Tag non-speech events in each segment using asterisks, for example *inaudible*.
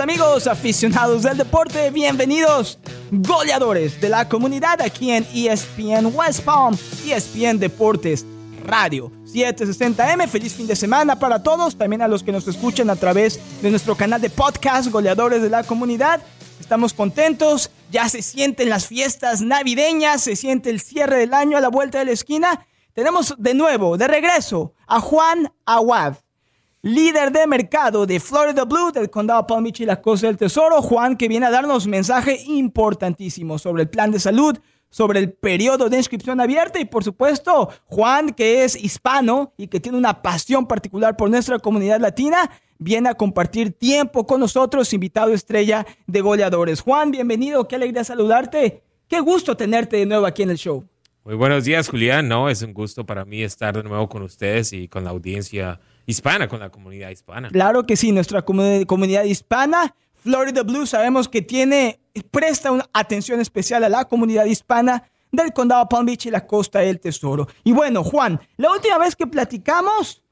amigos aficionados del deporte, bienvenidos goleadores de la comunidad aquí en ESPN West Palm, ESPN Deportes Radio 760M. Feliz fin de semana para todos, también a los que nos escuchan a través de nuestro canal de podcast Goleadores de la Comunidad. Estamos contentos, ya se sienten las fiestas navideñas, se siente el cierre del año a la vuelta de la esquina. Tenemos de nuevo, de regreso, a Juan Aguad, líder de mercado de Florida Blue del condado Palm Beach y la Costa del Tesoro. Juan que viene a darnos mensaje importantísimo sobre el plan de salud, sobre el periodo de inscripción abierta y por supuesto Juan que es hispano y que tiene una pasión particular por nuestra comunidad latina, viene a compartir tiempo con nosotros, invitado estrella de goleadores. Juan, bienvenido, qué alegría saludarte, qué gusto tenerte de nuevo aquí en el show. Muy buenos días, Julián. No, es un gusto para mí estar de nuevo con ustedes y con la audiencia hispana, con la comunidad hispana. Claro que sí, nuestra comunidad hispana Florida Blue sabemos que tiene, presta una atención especial a la comunidad hispana del condado Palm Beach y la costa del Tesoro. Y bueno, Juan, la última vez que platicamos,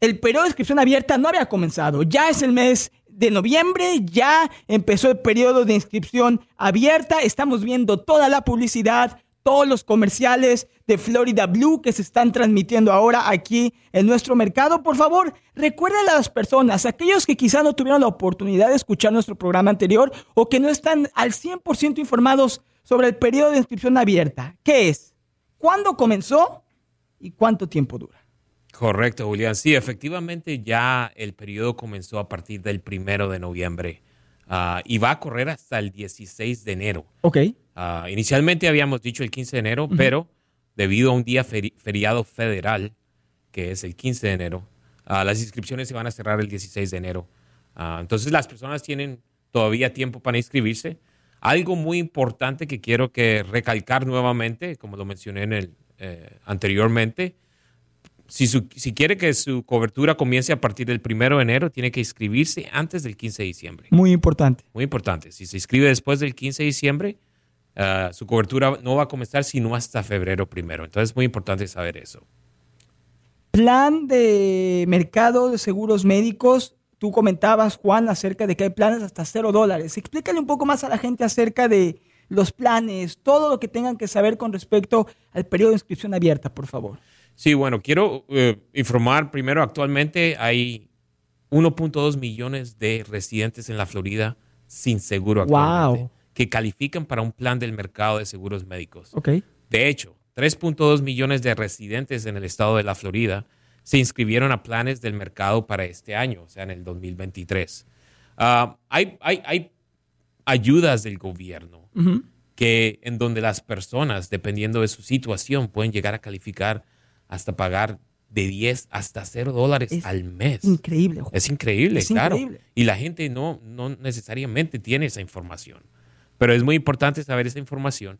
el periodo de inscripción abierta no había comenzado. Ya es el mes de noviembre, ya empezó el periodo de inscripción abierta. Estamos viendo toda la publicidad, todos los comerciales de Florida Blue que se están transmitiendo ahora aquí en nuestro mercado. Por favor, recuerden a las personas, aquellos que quizás no tuvieron la oportunidad de escuchar nuestro programa anterior o que no están al 100% informados sobre el periodo de inscripción abierta. ¿Qué es? ¿Cuándo comenzó? ¿Y cuánto tiempo dura? Correcto, Julián. Sí, efectivamente ya el periodo comenzó a partir del primero de noviembre ah, y va a correr hasta el 16 de enero. Ok. Ah, inicialmente habíamos dicho el 15 de enero, pero debido a un día feriado federal, que es el 15 de enero, ah, las inscripciones se van a cerrar el 16 de enero. Ah, entonces las personas tienen todavía tiempo para inscribirse. Algo muy importante que quiero que recalcar nuevamente, como lo mencioné en el, eh, anteriormente, si, si, quiere que su cobertura comience a partir del 1 de enero, tiene que inscribirse antes del 15 de diciembre. Muy importante. Muy importante. Si se inscribe después del 15 de diciembre, Ah, su cobertura no va a comenzar sino hasta febrero primero. Entonces es muy importante saber eso. Plan de mercado de seguros médicos. Tú comentabas, Juan, acerca de que hay planes hasta cero dólares. Explícale un poco más a la gente acerca de los planes, todo lo que tengan que saber con respecto al periodo de inscripción abierta, por favor. Sí, bueno, quiero eh, informar primero, actualmente hay 1.2 millones de residentes en la Florida sin seguro actualmente. Wow que califican para un plan del mercado de seguros médicos. Okay. De hecho, 3.2 millones de residentes en el estado de la Florida se inscribieron a planes del mercado para este año, o sea, en el 2023. Ah, hay, hay, ayudas del gobierno que en donde las personas, dependiendo de su situación, pueden llegar a calificar hasta pagar de 10 hasta 0 dólares al mes. Increíble. Es increíble, claro. Y la gente no, no necesariamente tiene esa información. Pero es muy importante saber esa información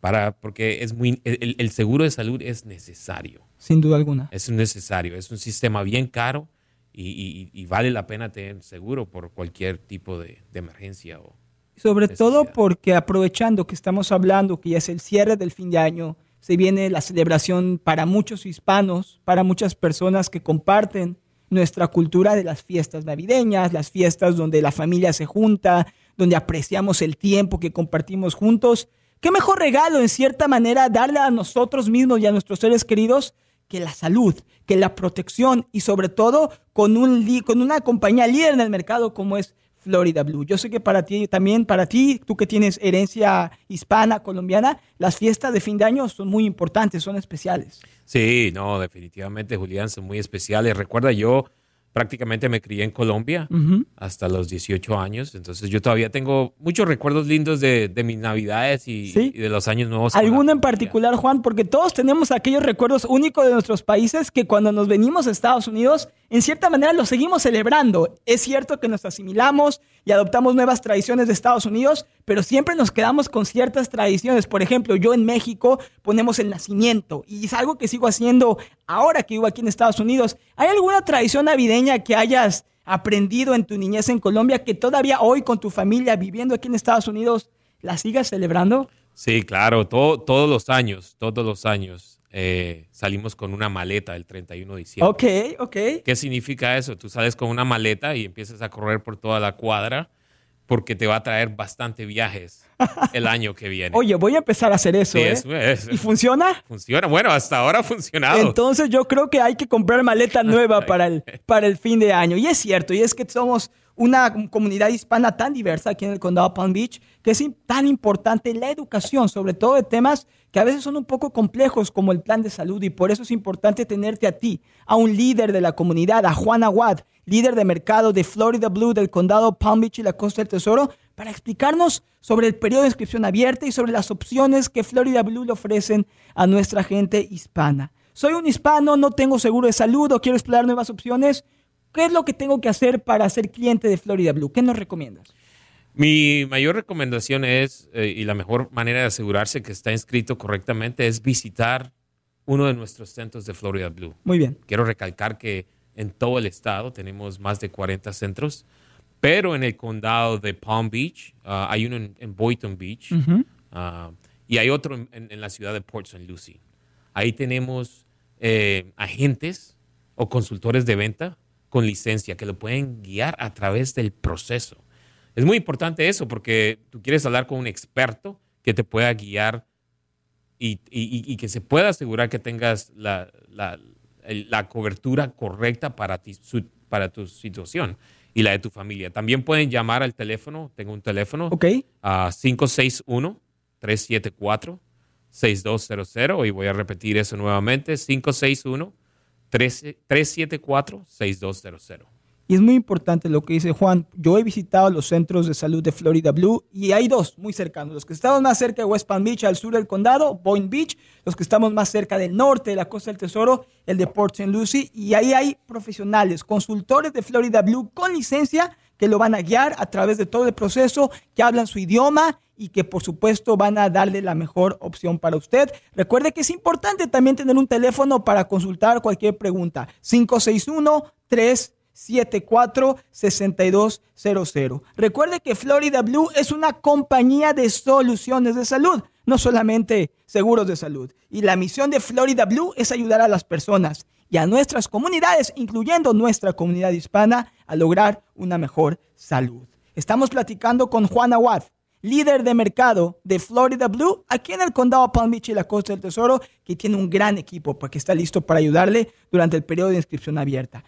para, porque es muy, el, seguro de salud es necesario. Sin duda alguna. Es necesario. Es un sistema bien caro y, vale la pena tener seguro por cualquier tipo de, emergencia. O Sobre todo porque aprovechando que estamos hablando que ya es el cierre del fin de año, se viene la celebración para muchos hispanos, para muchas personas que comparten nuestra cultura de las fiestas navideñas, las fiestas donde la familia se junta, donde apreciamos el tiempo que compartimos juntos. ¿Qué mejor regalo, en cierta manera, darle a nosotros mismos y a nuestros seres queridos que la salud, que la protección y sobre todo con, un, con una compañía líder en el mercado como es Florida Blue. Yo sé que para ti, también para ti, tú que tienes herencia hispana, colombiana, las fiestas de fin de año son muy importantes, son especiales. Sí, no, definitivamente, Julián, son muy especiales. Recuerda, yo prácticamente me crié en Colombia hasta los 18 años. Entonces yo todavía tengo muchos recuerdos lindos de, mis navidades y, de los años nuevos. ¿Alguno en particular, Juan? Porque todos tenemos aquellos recuerdos únicos de nuestros países que cuando nos venimos a Estados Unidos, en cierta manera los seguimos celebrando. Es cierto que nos asimilamos y adoptamos nuevas tradiciones de Estados Unidos, pero siempre nos quedamos con ciertas tradiciones. Por ejemplo, yo en México ponemos el nacimiento y es algo que sigo haciendo ahora que vivo aquí en Estados Unidos. ¿Hay alguna tradición navideña que hayas aprendido en tu niñez en Colombia que todavía hoy con tu familia viviendo aquí en Estados Unidos la sigas celebrando? Sí, claro, todos los años, todos los años. eh, salimos con una maleta el 31 de diciembre. Ok, ok. ¿Qué significa eso? Tú sales con una maleta y empiezas a correr por toda la cuadra porque te va a traer bastante viajes el año que viene. Oye, voy a empezar a hacer eso. Sí, ¿eh? es- es- ¿Y funciona? funciona. Bueno, hasta ahora ha funcionado. Entonces yo creo que hay que comprar maleta nueva para el, para el fin de año. Y es cierto, y es que somos una comunidad hispana tan diversa aquí en el condado Palm Beach, que es tan importante la educación, sobre todo de temas que a veces son un poco complejos como el plan de salud y por eso es importante tenerte a ti, a un líder de la comunidad, a Juan Aguad, líder de mercado de Florida Blue del condado Palm Beach y la Costa del Tesoro, para explicarnos sobre el periodo de inscripción abierta y sobre las opciones que Florida Blue le ofrecen a nuestra gente hispana. Soy un hispano, no tengo seguro de salud o quiero explorar nuevas opciones. ¿Qué es lo que tengo que hacer para ser cliente de Florida Blue? ¿Qué nos recomiendas? Mi mayor recomendación es, eh, y la mejor manera de asegurarse que está inscrito correctamente, es visitar uno de nuestros centros de Florida Blue. Muy bien. Quiero recalcar que en todo el estado tenemos más de 40 centros, pero en el condado de Palm Beach ah, hay uno en, en Boynton Beach ah, y hay otro en, la ciudad de Port St. Lucie. Ahí tenemos eh, agentes o consultores de venta con licencia que lo pueden guiar a través del proceso. Es muy importante eso porque tú quieres hablar con un experto que te pueda guiar y, y- y que se pueda asegurar que tengas la, la- el- la cobertura correcta para, ti, su- para tu situación y la de tu familia. También pueden llamar al teléfono, tengo un teléfono, Ok. a 561-374-6200 y voy a repetir eso nuevamente, 561-374-6200. Y es muy importante lo que dice Juan. Yo he visitado los centros de salud de Florida Blue y hay dos muy cercanos. Los que estamos más cerca de West Palm Beach, al sur del condado, Boynton Beach. Los que estamos más cerca del norte, de la costa del tesoro, el de Port St. Lucie. Y ahí hay profesionales, consultores de Florida Blue con licencia que lo van a guiar a través de todo el proceso, que hablan su idioma y que por supuesto van a darle la mejor opción para usted. Recuerde que es importante también tener un teléfono para consultar cualquier pregunta. 561 3 746200. Recuerde que Florida Blue es una compañía de soluciones de salud, no solamente seguros de salud. Y la misión de Florida Blue es ayudar a las personas y a nuestras comunidades, incluyendo nuestra comunidad hispana, a lograr una mejor salud. Estamos platicando con Juan Aguad, líder de mercado de Florida Blue, aquí en el condado Palm Beach y la Costa del Tesoro, que tiene un gran equipo porque está listo para ayudarle durante el periodo de inscripción abierta.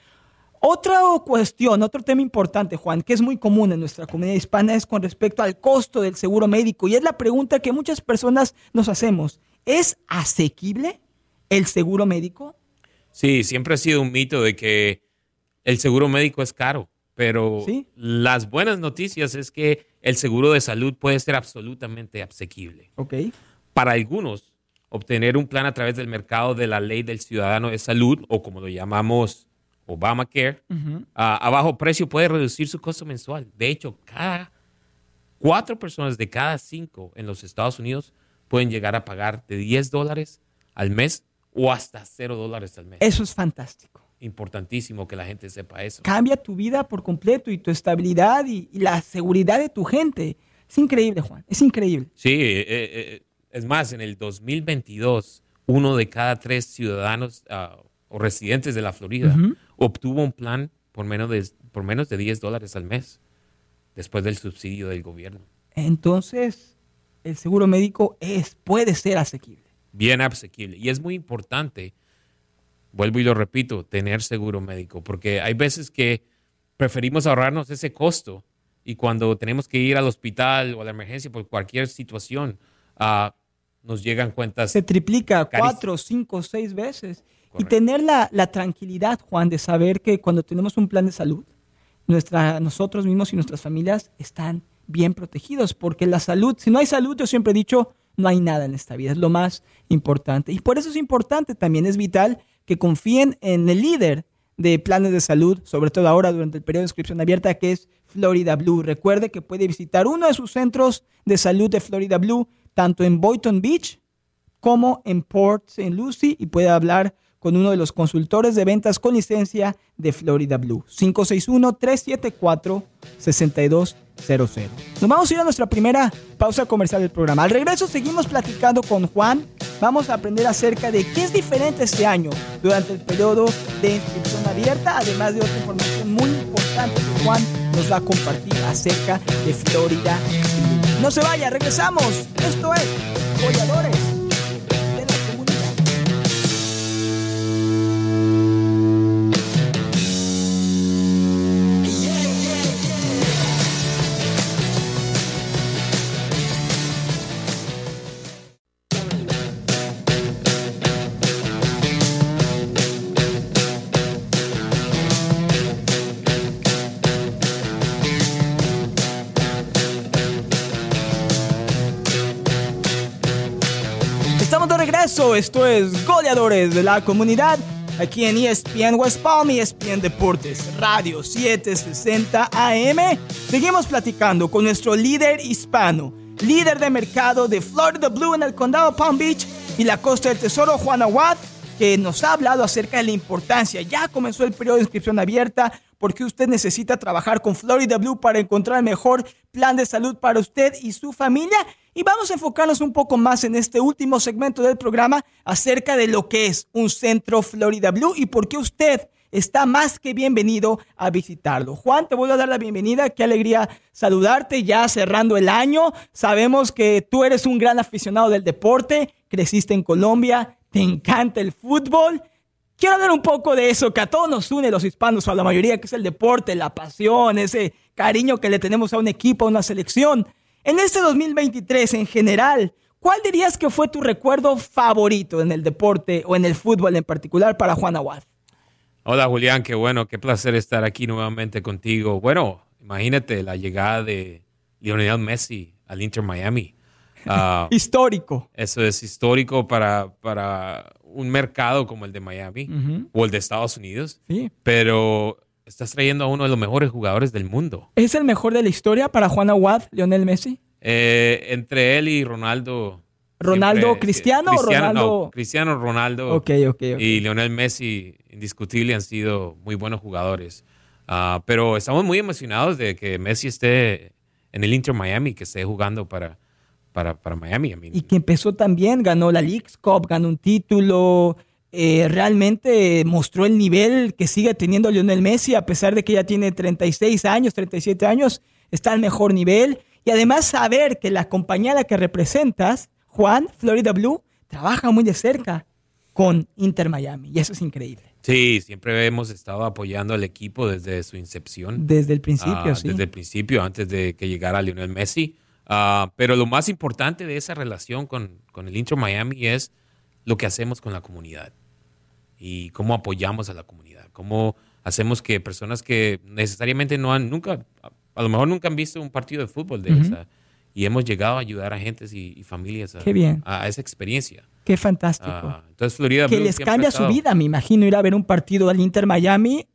Otra cuestión, otro tema importante, Juan, que es muy común en nuestra comunidad hispana, es con respecto al costo del seguro médico. Y es la pregunta que muchas personas nos hacemos. ¿Es asequible el seguro médico? Sí, siempre ha sido un mito de que el seguro médico es caro, pero Sí. las buenas noticias es que el seguro de salud puede ser absolutamente asequible. Ok. Para algunos, obtener un plan a través del mercado de la ley del ciudadano de salud, o como lo llamamos Obamacare, a, a bajo precio puede reducir su costo mensual. De hecho, cada cuatro personas de cada cinco en los Estados Unidos pueden llegar a pagar de 10 dólares al mes o hasta 0 dólares al mes. Eso es fantástico. Importantísimo que la gente sepa eso. Cambia tu vida por completo y tu estabilidad y, y la seguridad de tu gente. Es increíble, Juan. Es increíble. Sí, eh, eh, es más, en el 2022, uno de cada tres ciudadanos ah, o residentes de la Florida obtuvo un plan por menos, de, por menos de 10 dólares al mes después del subsidio del gobierno. Entonces, el seguro médico es, puede ser asequible. Bien asequible. Y es muy importante, vuelvo y lo repito, tener seguro médico, porque hay veces que preferimos ahorrarnos ese costo y cuando tenemos que ir al hospital o a la emergencia por cualquier situación, ah, nos llegan cuentas se triplica cuatro, cinco, seis veces. Y tener la, la tranquilidad, Juan, de saber que cuando tenemos un plan de salud, nuestra, nosotros mismos y nuestras familias están bien protegidos, porque la salud, si no hay salud, yo siempre he dicho, no hay nada en esta vida, es lo más importante. Y por eso es importante, también es vital que confíen en el líder de planes de salud, sobre todo ahora durante el periodo de inscripción abierta, que es Florida Blue. Recuerde que puede visitar uno de sus centros de salud de Florida Blue, tanto en Boynton Beach como en Port St. Lucie y puede hablar con uno de los consultores de ventas con licencia de Florida Blue. 561-374-6200. Nos vamos a ir a nuestra primera pausa comercial del programa. Al regreso seguimos platicando con Juan vamos a aprender acerca de qué es diferente este año durante el periodo de inscripción abierta, además de otra información muy importante que Juan nos va a compartir acerca de Florida. No se vaya, regresamos. Esto es Goleadores esto es Goleadores de la Comunidad, aquí en ESPN West Palm ESPN Deportes, Radio 760 AM. Seguimos platicando con nuestro líder hispano, líder de mercado de Florida Blue en el condado Palm Beach y la Costa del Tesoro, Juan Aguad, que nos ha hablado acerca de la importancia. Ya comenzó el periodo de inscripción abierta porque usted necesita trabajar con Florida Blue para encontrar el mejor plan de salud para usted y su familia. Y vamos a enfocarnos un poco más en este último segmento del programa acerca de lo que es un centro Florida Blue y por qué usted está más que bienvenido a visitarlo. Juan, te voy a dar la bienvenida. Qué alegría saludarte ya cerrando el año. Sabemos que tú eres un gran aficionado del deporte, creciste en Colombia, te encanta el fútbol Quiero hablar un poco de eso que a todos nos une los hispanos, o a la mayoría, que es el deporte, la pasión, ese cariño que le tenemos a un equipo, a una selección. En este 2023, en general, ¿cuál dirías que fue tu recuerdo favorito en el deporte o en el fútbol en particular para Juan Aguad? Hola Julián, qué bueno, qué placer estar aquí nuevamente contigo. Bueno, imagínate la llegada de Lionel Messi al Inter Miami. *laughs* Ah, histórico. Eso es histórico para, para un mercado como el de Miami o el de Estados Unidos, sí. pero estás trayendo a uno de los mejores jugadores del mundo. ¿Es el mejor de la historia para Juan Aguad, Lionel Messi? Eh, entre él y Ronaldo. ¿Ronaldo Cristiano, o Ronaldo? Cristiano Ronaldo y Lionel Messi, indiscutible, han sido muy buenos jugadores. Ah, pero estamos muy emocionados de que Messi esté en el Inter Miami, que esté jugando para, para, Miami. y que empezó también, ganó la League's Cup, ganó un título, eh, realmente mostró el nivel que sigue teniendo Lionel Messi, a pesar de que ya tiene 36 años, 37 años, está al mejor nivel. Y además saber que la compañía a la que representas, Juan, Florida Blue, trabaja muy de cerca con Inter Miami. Y eso es increíble. Sí, siempre hemos estado apoyando al equipo desde su incepción. Desde el principio, ah, sí. Desde el principio, antes de que llegara Lionel Messi. Ah, pero lo más importante de esa relación con, con, el Intro Miami es lo que hacemos con la comunidad y cómo apoyamos a la comunidad, cómo hacemos que personas que necesariamente no han, nunca, a lo mejor nunca han visto un partido de fútbol de esa, y hemos llegado a ayudar a gentes y, familias a, a, esa experiencia. Qué fantástico. Ah, entonces Florida que les cambia su vida, me imagino ir a ver un partido al Inter Miami,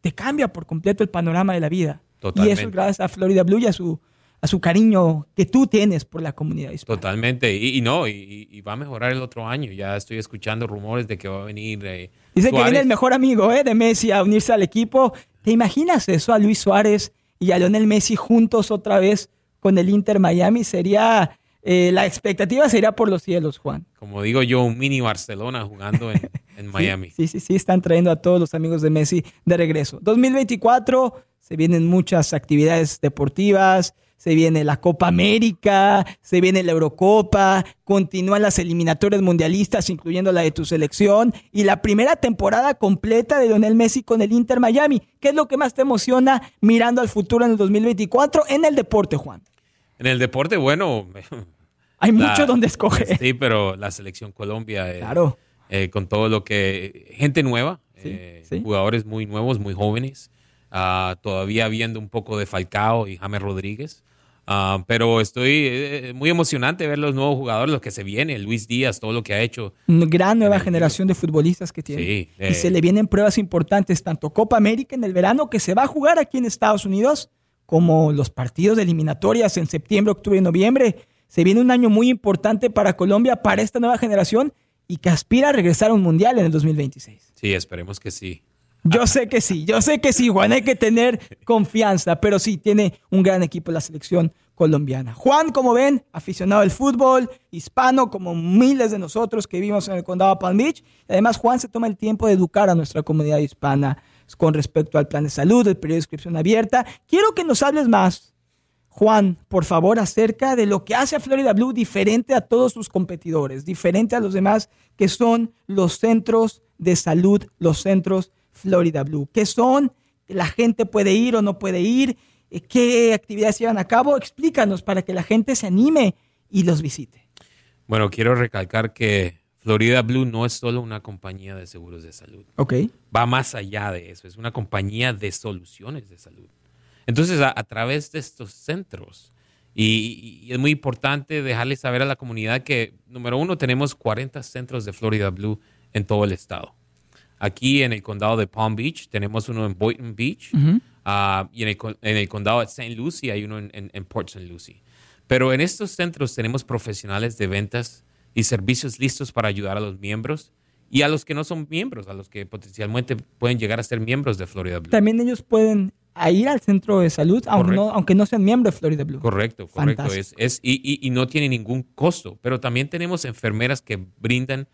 te cambia por completo el panorama de la vida. Totalmente. Y eso es gracias a Florida Blue y a su a su cariño que tú tienes por la comunidad hispana. Totalmente, y, no, y, va a mejorar el otro año. Ya estoy escuchando rumores de que va a venir. Eh, Dice que viene el mejor amigo eh, de Messi a unirse al equipo. ¿Te imaginas eso a Luis Suárez y a Lionel Messi juntos otra vez con el Inter Miami? Sería, eh, la expectativa sería por los cielos, Juan. Como digo yo, un mini Barcelona jugando en, *laughs* en Miami. sí, sí, sí, están trayendo a todos los amigos de Messi de regreso. 2024, se vienen muchas actividades deportivas se viene la Copa América, se viene la Eurocopa, continúan las eliminatorias mundialistas, incluyendo la de tu selección, y la primera temporada completa de Lionel Messi con el Inter Miami. ¿Qué es lo que más te emociona mirando al futuro en el 2024 en el deporte, Juan? En el deporte, bueno. *laughs* Hay mucho donde escoger. Sí, pero la selección Colombia. Eh, claro. Eh, con todo lo que. Gente nueva, eh, jugadores muy nuevos, muy jóvenes. Ah, todavía viendo un poco de Falcao y James Rodríguez. Ah, pero estoy eh, muy emocionante ver los nuevos jugadores, los que se vienen, Luis Díaz, todo lo que ha hecho. Una gran nueva generación de futbolistas que tiene. Sí, y se eh. le vienen pruebas importantes, tanto Copa América en el verano, que se va a jugar aquí en Estados Unidos, como los partidos de eliminatorias en septiembre, octubre y noviembre. Se viene un año muy importante para Colombia, para esta nueva generación, y que aspira a regresar a un mundial en el 2026. Sí, esperemos que sí. Yo sé que sí, yo sé que sí, Juan, hay que tener confianza, pero sí, tiene un gran equipo la selección colombiana. Juan, como ven, aficionado al fútbol, hispano, como miles de nosotros que vivimos en el condado de Palm Beach. Además, Juan se toma el tiempo de educar a nuestra comunidad hispana con respecto al plan de salud, el periodo de inscripción abierta. Quiero que nos hables más, Juan, por favor, acerca de lo que hace a Florida Blue diferente a todos sus competidores, diferente a los demás que son los centros de salud, los centros Florida Blue. ¿Qué son? ¿La gente puede ir o no puede ir? ¿Qué actividades llevan a cabo? Explícanos para que la gente se anime y los visite. Bueno, quiero recalcar que Florida Blue no es solo una compañía de seguros de salud. Ok. Va más allá de eso. Es una compañía de soluciones de salud. Entonces, a, través de estos centros, y, es muy importante dejarle saber a la comunidad que, número uno, tenemos 40 centros de Florida Blue en todo el estado. Aquí en el condado de Palm Beach tenemos uno en Boynton Beach ah, y en el, condado de St. Lucie hay uno en, Port St. Lucie. Pero en estos centros tenemos profesionales de ventas y servicios listos para ayudar a los miembros y a los que no son miembros, a los que potencialmente pueden llegar a ser miembros de Florida Blue. También ellos pueden ir al centro de salud, aunque no, aunque no, sean miembros de Florida Blue. Correcto, correcto. Es, y, no tiene ningún costo. Pero también tenemos enfermeras que brindan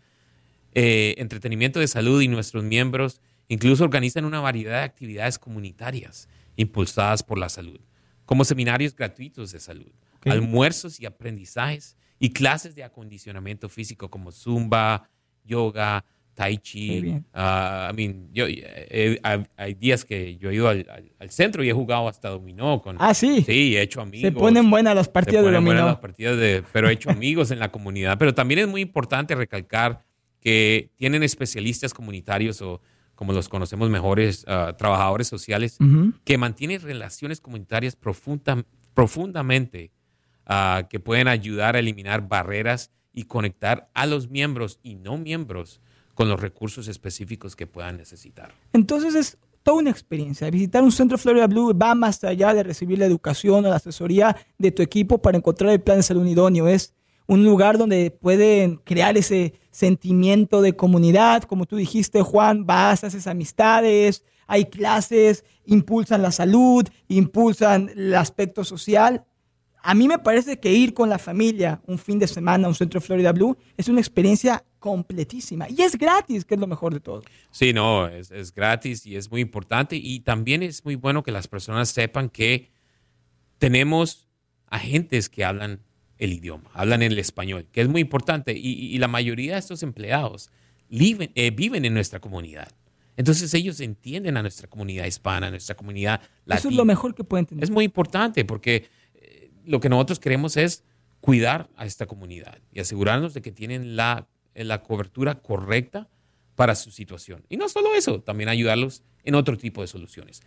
eh, entretenimiento de salud y nuestros miembros incluso organizan una variedad de actividades comunitarias impulsadas por la salud, como seminarios gratuitos de salud, almuerzos y aprendizajes y clases de acondicionamiento físico como zumba, yoga, tai chi. Uh, I mean, yo, eh, hay, días que yo he ido al, centro y he jugado hasta dominó. Con, ah, sí. Sí, he hecho amigos. Se ponen buenas las partidas de dominó. Buenas las partidas de, pero he hecho amigos en la comunidad. Pero también es muy importante recalcar que tienen especialistas comunitarios o como los conocemos mejores, ah, trabajadores sociales, que mantienen relaciones comunitarias profunda, profundamente, uh, que pueden ayudar a eliminar barreras y conectar a los miembros y no miembros con los recursos específicos que puedan necesitar. Entonces es toda una experiencia. Visitar un centro Florida Blue va más allá de recibir la educación o la asesoría de tu equipo para encontrar el plan de salud idóneo. Es un lugar donde pueden crear ese sentimiento de comunidad, como tú dijiste, Juan, vas, haces amistades, hay clases, impulsan la salud, impulsan el aspecto social. A mí me parece que ir con la familia un fin de semana a un centro Florida Blue es una experiencia completísima y es gratis, que es lo mejor de todo. Sí, no, es, es gratis y es muy importante y también es muy bueno que las personas sepan que tenemos agentes que hablan el idioma, hablan el español, que es muy importante. Y, la mayoría de estos empleados viven, eh, viven, en nuestra comunidad. Entonces ellos entienden a nuestra comunidad hispana, a nuestra comunidad latina. Eso es lo mejor que pueden tener. Es muy importante porque eh, lo que nosotros queremos es cuidar a esta comunidad y asegurarnos de que tienen la, la cobertura correcta para su situación. Y no solo eso, también ayudarlos en otro tipo de soluciones.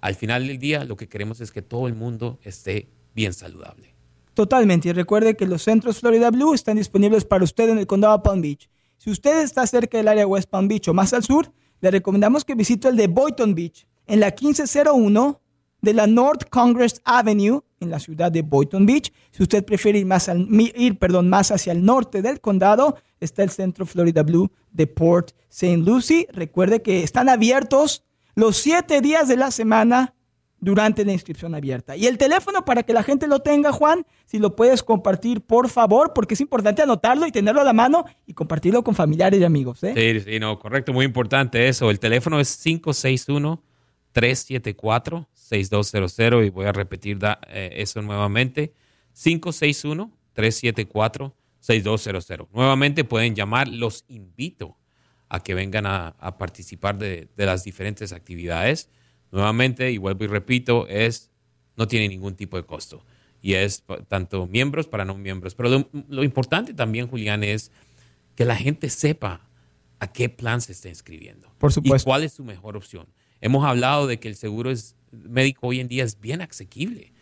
Al final del día, lo que queremos es que todo el mundo esté bien saludable. Totalmente. Y recuerde que los centros Florida Blue están disponibles para usted en el condado de Palm Beach. Si usted está cerca del área West Palm Beach o más al sur, le recomendamos que visite el de Boynton Beach en la 1501 de la North Congress Avenue en la ciudad de Boynton Beach. Si usted prefiere ir más, al, ir, perdón, más hacia el norte del condado, está el centro Florida Blue de Port St. Lucie. Recuerde que están abiertos los siete días de la semana durante la inscripción abierta. Y el teléfono para que la gente lo tenga, Juan, si lo puedes compartir, por favor, porque es importante anotarlo y tenerlo a la mano y compartirlo con familiares y amigos. ¿eh? Sí, sí, no, correcto, muy importante eso. El teléfono es 561-374-6200 y voy a repetir eh, eso nuevamente. 561-374-6200. Nuevamente pueden llamar, los invito a que vengan a, participar de, de las diferentes actividades. Nuevamente, y vuelvo y repito, es, no tiene ningún tipo de costo. Y es tanto miembros para no miembros. Pero lo, importante también, Julián, es que la gente sepa a qué plan se está inscribiendo. Por supuesto. Y cuál es su mejor opción. Hemos hablado de que el seguro es, médico hoy en día es bien asequible.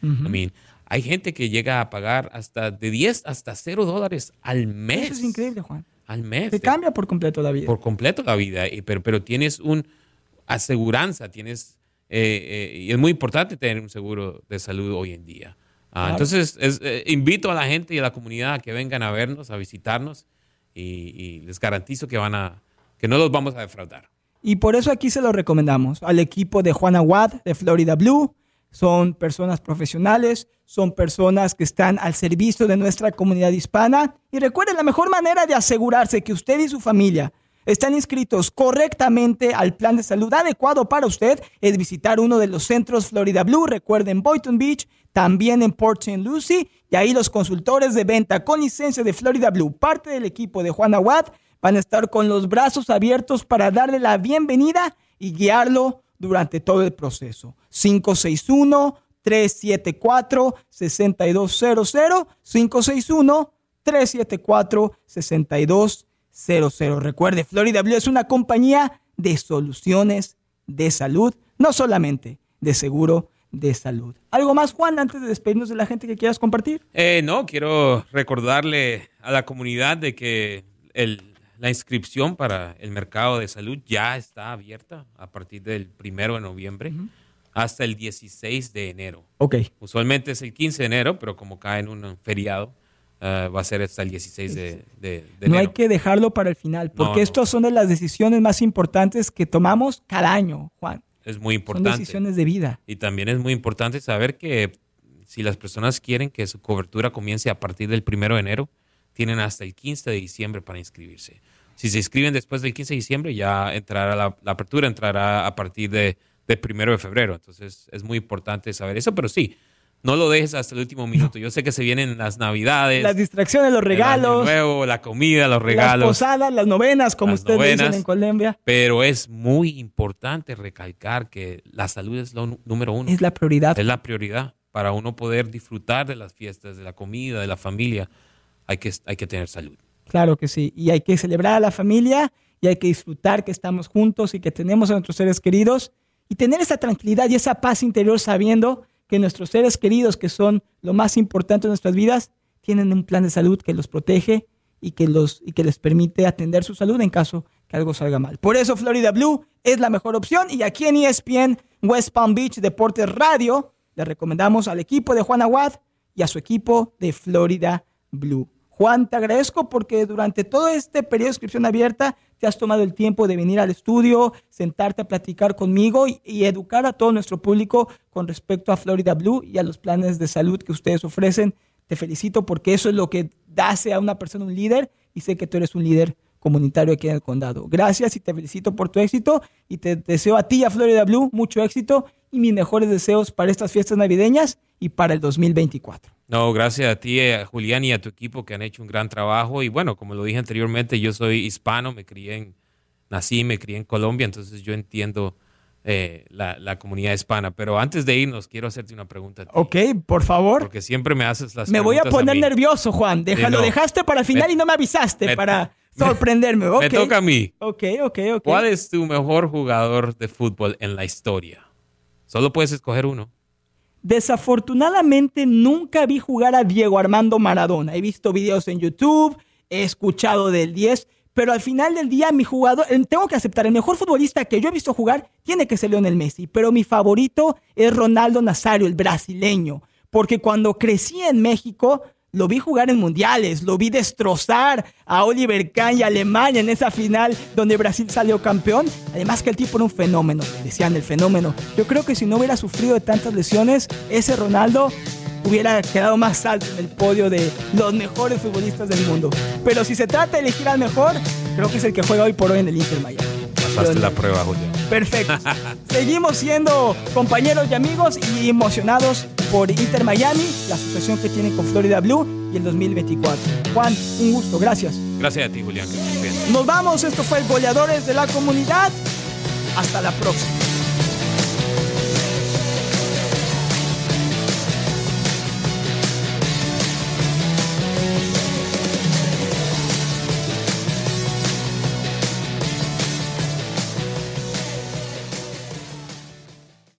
hay gente que llega a pagar hasta de 10 hasta 0 dólares al mes. Eso es increíble, Juan. Al mes. Te cambia por completo la vida. Por completo la vida. Pero, pero tienes un aseguranza, tienes eh, eh, y es muy importante tener un seguro de salud hoy en día. Ah, entonces, eh, invito a la gente y a la comunidad a que vengan a vernos, a visitarnos y, les garantizo que, van a, que no los vamos a defraudar. Y por eso aquí se lo recomendamos al equipo de Juan Aguad de Florida Blue, son personas profesionales, son personas que están al servicio de nuestra comunidad hispana. Y recuerden, la mejor manera de asegurarse que usted y su familia están inscritos correctamente al plan de salud adecuado para usted es visitar uno de los centros Florida Blue. Recuerden Boynton Beach, también en Port St. Lucie. Y ahí los consultores de venta con licencia de Florida Blue, parte del equipo de Juana Watt, van a estar con los brazos abiertos para darle la bienvenida y guiarlo durante todo el proceso. 561-374-6200, 561-374-6200. Recuerde, Florida Blue es una compañía de soluciones de salud, no solamente de seguro de salud. ¿Algo más, Juan, antes de despedirnos de la gente que quieras compartir? Eh, no, quiero recordarle a la comunidad de que el la inscripción para el mercado de salud ya está abierta a partir del primero de noviembre hasta el 16 de enero. Ok. Usualmente es el 15 de enero, pero como cae en un feriado, eh, va a ser hasta el 16 de, enero. No hay que dejarlo para el final, porque estas son de las decisiones más importantes que tomamos cada año, Juan. Es muy importante. Son decisiones de vida. Y también es muy importante saber que si las personas quieren que su cobertura comience a partir del primero de enero, tienen hasta el 15 de diciembre para inscribirse. Si se inscriben después del 15 de diciembre, ya entrará la, apertura, entrará a partir de, de, primero de febrero. Entonces es muy importante saber eso, pero sí, no lo dejes hasta el último minuto. Yo sé que se vienen las navidades. Las distracciones, los regalos. nuevo, la comida, los regalos. Las posadas, las novenas, como ustedes dicen en Colombia. Pero es muy importante recalcar que la salud es lo número uno. Es la prioridad. Es la prioridad. Para uno poder disfrutar de las fiestas, de la comida, de la familia, hay que, hay que tener salud. Claro que sí. Y hay que celebrar a la familia y hay que disfrutar que estamos juntos y que tenemos a nuestros seres queridos y tener esa tranquilidad y esa paz interior sabiendo que nuestros seres queridos, que son lo más importante de nuestras vidas, tienen un plan de salud que los protege y que, los, y que les permite atender su salud en caso que algo salga mal. Por eso Florida Blue es la mejor opción y aquí en ESPN West Palm Beach Deportes Radio le recomendamos al equipo de Juan Aguad y a su equipo de Florida Blue. Juan, te agradezco porque durante todo este periodo de inscripción abierta te has tomado el tiempo de venir al estudio, sentarte a platicar conmigo y, educar a todo nuestro público con respecto a Florida Blue y a los planes de salud que ustedes ofrecen. Te felicito porque eso es lo que hace a una persona un líder y sé que tú eres un líder comunitario aquí en el condado. Gracias y te felicito por tu éxito y te deseo a ti y a Florida Blue mucho éxito y mis mejores deseos para estas fiestas navideñas y para el 2024. No, gracias a ti, a Julián y a tu equipo que han hecho un gran trabajo. Y bueno, como lo dije anteriormente, yo soy hispano, me crié en, nací, me crié en Colombia, entonces yo entiendo eh, la, comunidad hispana. Pero antes de irnos, quiero hacerte una pregunta. Ok, por favor. Porque siempre me haces las Me voy a poner nervioso, Juan. Déjalo, lo dejaste para el final y no me avisaste para sorprenderme. *laughs* Me toca a mí. Ok, ok, ok. ¿Cuál es tu mejor jugador de fútbol en la historia? Solo puedes escoger uno. Desafortunadamente nunca vi jugar a Diego Armando Maradona. He visto videos en YouTube, he escuchado del 10, pero al final del día mi jugador, tengo que aceptar, el mejor futbolista que yo he visto jugar tiene que ser Lionel Messi, pero mi favorito es Ronaldo Nazario, el brasileño, porque cuando crecí en México lo vi jugar en mundiales, lo vi destrozar a Oliver Kahn y Alemania en esa final donde Brasil salió campeón. Además que el tipo era un fenómeno, decían el fenómeno. Yo creo que si no hubiera sufrido de tantas lesiones, ese Ronaldo hubiera quedado más alto en el podio de los mejores futbolistas del mundo. Pero si se trata de elegir al mejor, creo que es el que juega hoy por hoy en el Inter Miami. Pasaste la prueba, Julio. Perfecto. *laughs* Seguimos siendo compañeros y amigos y emocionados por Inter Miami, la asociación que tiene con Florida Blue y el 2024. Juan, un gusto, gracias. Gracias a ti, Julián. Nos vamos, esto fue el Goleadores de la Comunidad. Hasta la próxima.